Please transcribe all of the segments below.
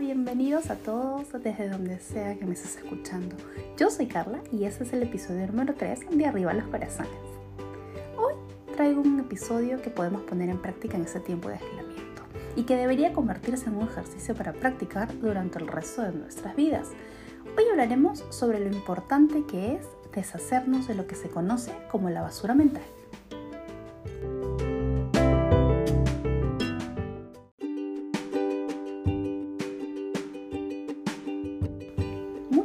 bienvenidos a todos desde donde sea que me estés escuchando. Yo soy Carla y este es el episodio número 3 de Arriba los Corazones. Hoy traigo un episodio que podemos poner en práctica en este tiempo de aislamiento y que debería convertirse en un ejercicio para practicar durante el resto de nuestras vidas. Hoy hablaremos sobre lo importante que es deshacernos de lo que se conoce como la basura mental.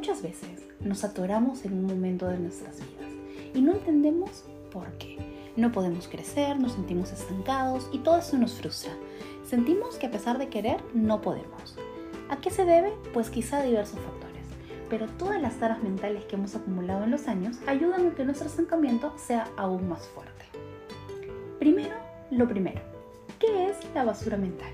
Muchas veces nos atoramos en un momento de nuestras vidas y no entendemos por qué. No podemos crecer, nos sentimos estancados y todo eso nos frustra. Sentimos que a pesar de querer, no podemos. ¿A qué se debe? Pues quizá a diversos factores. Pero todas las taras mentales que hemos acumulado en los años ayudan a que nuestro estancamiento sea aún más fuerte. Primero, lo primero. ¿Qué es la basura mental?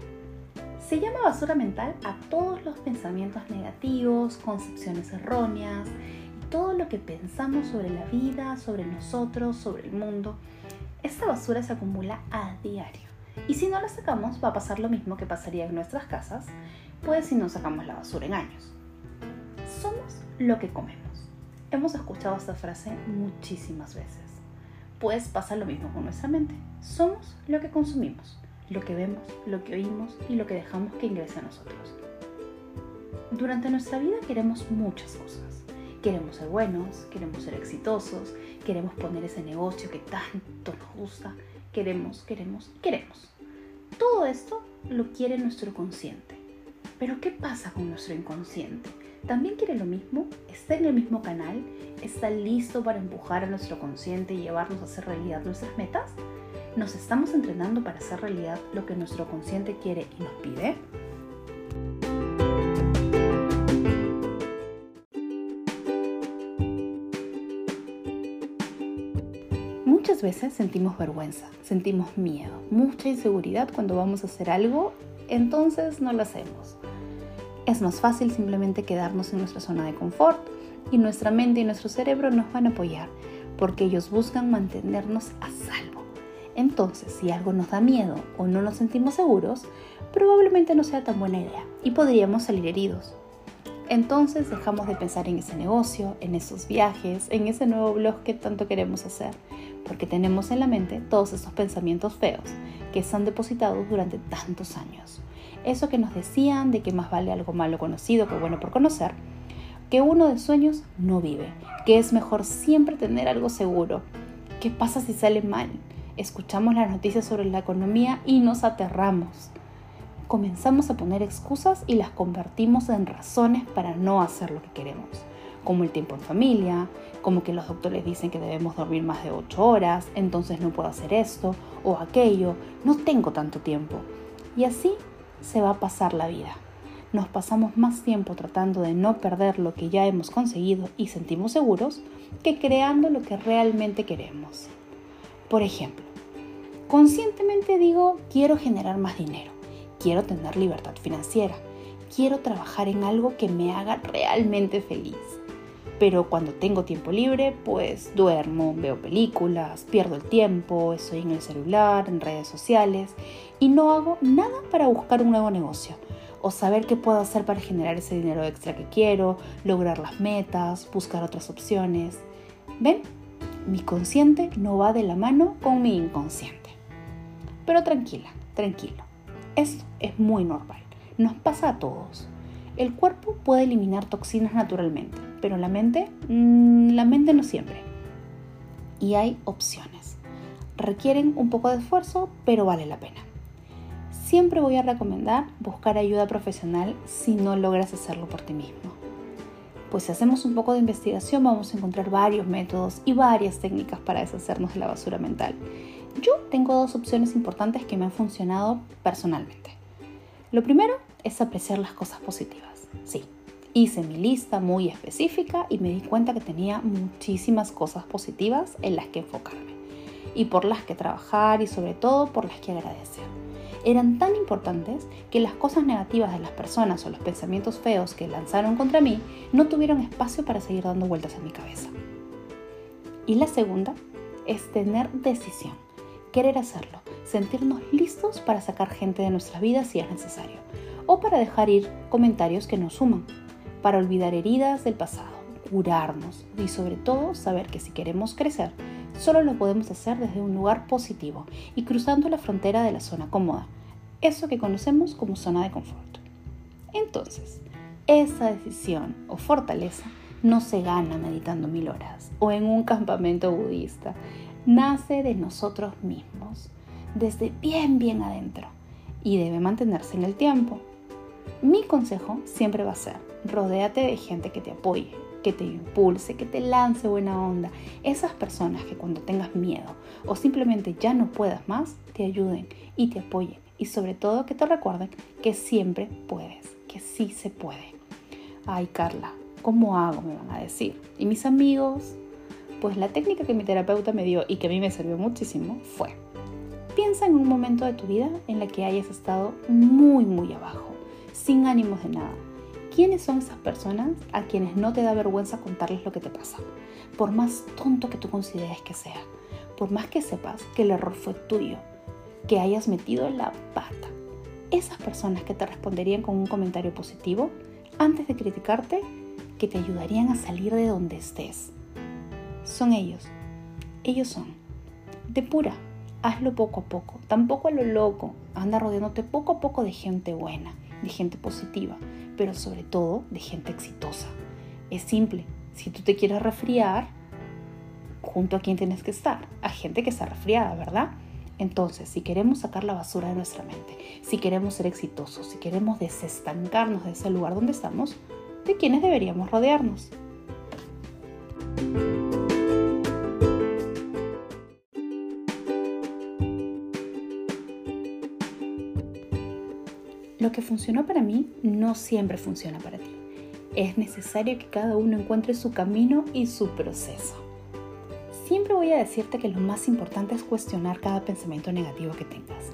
Se llama basura mental a todos los pensamientos negativos, concepciones erróneas y todo lo que pensamos sobre la vida, sobre nosotros, sobre el mundo. Esta basura se acumula a diario. Y si no la sacamos, va a pasar lo mismo que pasaría en nuestras casas, pues si no sacamos la basura en años. Somos lo que comemos. Hemos escuchado esta frase muchísimas veces. Pues pasa lo mismo con nuestra mente. Somos lo que consumimos lo que vemos, lo que oímos y lo que dejamos que ingrese a nosotros. Durante nuestra vida queremos muchas cosas. Queremos ser buenos, queremos ser exitosos, queremos poner ese negocio que tanto nos gusta, queremos, queremos, queremos. Todo esto lo quiere nuestro consciente. Pero ¿qué pasa con nuestro inconsciente? ¿También quiere lo mismo? ¿Está en el mismo canal? ¿Está listo para empujar a nuestro consciente y llevarnos a hacer realidad nuestras metas? ¿Nos estamos entrenando para hacer realidad lo que nuestro consciente quiere y nos pide? Muchas veces sentimos vergüenza, sentimos miedo, mucha inseguridad cuando vamos a hacer algo, entonces no lo hacemos. Es más fácil simplemente quedarnos en nuestra zona de confort y nuestra mente y nuestro cerebro nos van a apoyar porque ellos buscan mantenernos a salvo. Entonces, si algo nos da miedo o no nos sentimos seguros, probablemente no sea tan buena idea y podríamos salir heridos. Entonces dejamos de pensar en ese negocio, en esos viajes, en ese nuevo blog que tanto queremos hacer, porque tenemos en la mente todos esos pensamientos feos que están depositados durante tantos años. Eso que nos decían de que más vale algo malo conocido que bueno por conocer, que uno de sueños no vive, que es mejor siempre tener algo seguro. ¿Qué pasa si sale mal? Escuchamos las noticias sobre la economía y nos aterramos. Comenzamos a poner excusas y las convertimos en razones para no hacer lo que queremos, como el tiempo en familia, como que los doctores dicen que debemos dormir más de 8 horas, entonces no puedo hacer esto o aquello, no tengo tanto tiempo. Y así se va a pasar la vida. Nos pasamos más tiempo tratando de no perder lo que ya hemos conseguido y sentimos seguros que creando lo que realmente queremos. Por ejemplo, conscientemente digo, quiero generar más dinero, quiero tener libertad financiera, quiero trabajar en algo que me haga realmente feliz. Pero cuando tengo tiempo libre, pues duermo, veo películas, pierdo el tiempo, estoy en el celular, en redes sociales y no hago nada para buscar un nuevo negocio o saber qué puedo hacer para generar ese dinero extra que quiero, lograr las metas, buscar otras opciones. ¿Ven? Mi consciente no va de la mano con mi inconsciente. Pero tranquila, tranquilo. Esto es muy normal. Nos pasa a todos. El cuerpo puede eliminar toxinas naturalmente, pero la mente, mm, la mente no siempre. Y hay opciones. Requieren un poco de esfuerzo, pero vale la pena. Siempre voy a recomendar buscar ayuda profesional si no logras hacerlo por ti mismo pues si hacemos un poco de investigación vamos a encontrar varios métodos y varias técnicas para deshacernos de la basura mental. Yo tengo dos opciones importantes que me han funcionado personalmente. Lo primero es apreciar las cosas positivas. Sí, hice mi lista muy específica y me di cuenta que tenía muchísimas cosas positivas en las que enfocarme y por las que trabajar y sobre todo por las que agradecer eran tan importantes que las cosas negativas de las personas o los pensamientos feos que lanzaron contra mí no tuvieron espacio para seguir dando vueltas en mi cabeza. Y la segunda es tener decisión, querer hacerlo, sentirnos listos para sacar gente de nuestras vidas si es necesario, o para dejar ir comentarios que nos suman, para olvidar heridas del pasado, curarnos y sobre todo saber que si queremos crecer, solo lo podemos hacer desde un lugar positivo y cruzando la frontera de la zona cómoda, eso que conocemos como zona de confort. Entonces, esa decisión o fortaleza no se gana meditando mil horas o en un campamento budista, nace de nosotros mismos, desde bien, bien adentro, y debe mantenerse en el tiempo. Mi consejo siempre va a ser, rodéate de gente que te apoye, que te impulse, que te lance buena onda. Esas personas que cuando tengas miedo o simplemente ya no puedas más, te ayuden y te apoyen. Y sobre todo que te recuerden que siempre puedes, que sí se puede. Ay, Carla, ¿cómo hago? Me van a decir. Y mis amigos, pues la técnica que mi terapeuta me dio y que a mí me sirvió muchísimo fue, piensa en un momento de tu vida en la que hayas estado muy, muy abajo, sin ánimos de nada. ¿Quiénes son esas personas a quienes no te da vergüenza contarles lo que te pasa? Por más tonto que tú consideres que sea, por más que sepas que el error fue tuyo, que hayas metido la pata. Esas personas que te responderían con un comentario positivo, antes de criticarte, que te ayudarían a salir de donde estés son ellos. Ellos son. Depura, hazlo poco a poco, tampoco a lo loco. Anda rodeándote poco a poco de gente buena, de gente positiva, pero sobre todo de gente exitosa. Es simple. Si tú te quieres resfriar, junto a quién tienes que estar, a gente que está resfriada, ¿verdad? Entonces, si queremos sacar la basura de nuestra mente, si queremos ser exitosos, si queremos desestancarnos de ese lugar donde estamos, ¿de quiénes deberíamos rodearnos? Que funcionó para mí no siempre funciona para ti. Es necesario que cada uno encuentre su camino y su proceso. Siempre voy a decirte que lo más importante es cuestionar cada pensamiento negativo que tengas.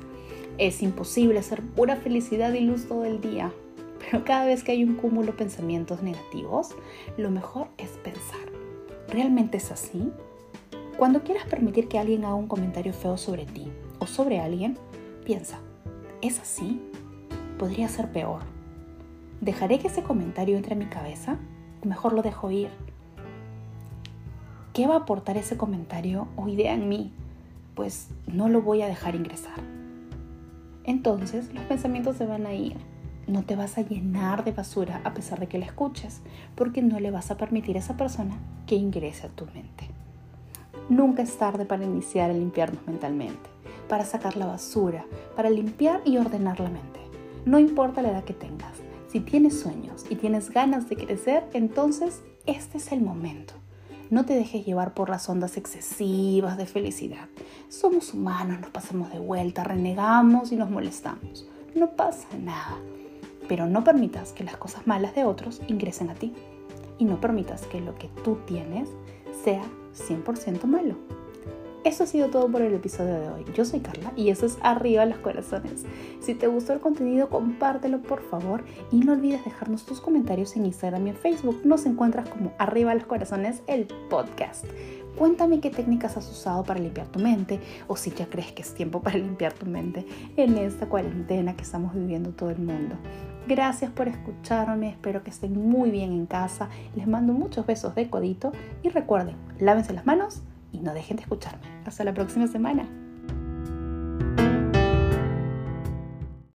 Es imposible ser pura felicidad y luz todo el día, pero cada vez que hay un cúmulo de pensamientos negativos, lo mejor es pensar. ¿Realmente es así? Cuando quieras permitir que alguien haga un comentario feo sobre ti o sobre alguien, piensa, ¿es así? Podría ser peor. ¿Dejaré que ese comentario entre en mi cabeza o mejor lo dejo ir? ¿Qué va a aportar ese comentario o idea en mí? Pues no lo voy a dejar ingresar. Entonces los pensamientos se van a ir. No te vas a llenar de basura a pesar de que la escuches, porque no le vas a permitir a esa persona que ingrese a tu mente. Nunca es tarde para iniciar a limpiarnos mentalmente, para sacar la basura, para limpiar y ordenar la mente. No importa la edad que tengas, si tienes sueños y tienes ganas de crecer, entonces este es el momento. No te dejes llevar por las ondas excesivas de felicidad. Somos humanos, nos pasamos de vuelta, renegamos y nos molestamos. No pasa nada. Pero no permitas que las cosas malas de otros ingresen a ti. Y no permitas que lo que tú tienes sea 100% malo. Eso ha sido todo por el episodio de hoy. Yo soy Carla y eso es Arriba los Corazones. Si te gustó el contenido, compártelo por favor y no olvides dejarnos tus comentarios en Instagram y en Facebook. Nos encuentras como Arriba los Corazones, el podcast. Cuéntame qué técnicas has usado para limpiar tu mente o si ya crees que es tiempo para limpiar tu mente en esta cuarentena que estamos viviendo todo el mundo. Gracias por escucharme, espero que estén muy bien en casa. Les mando muchos besos de codito y recuerden, lávense las manos y no dejen de escucharme. Hasta la próxima semana.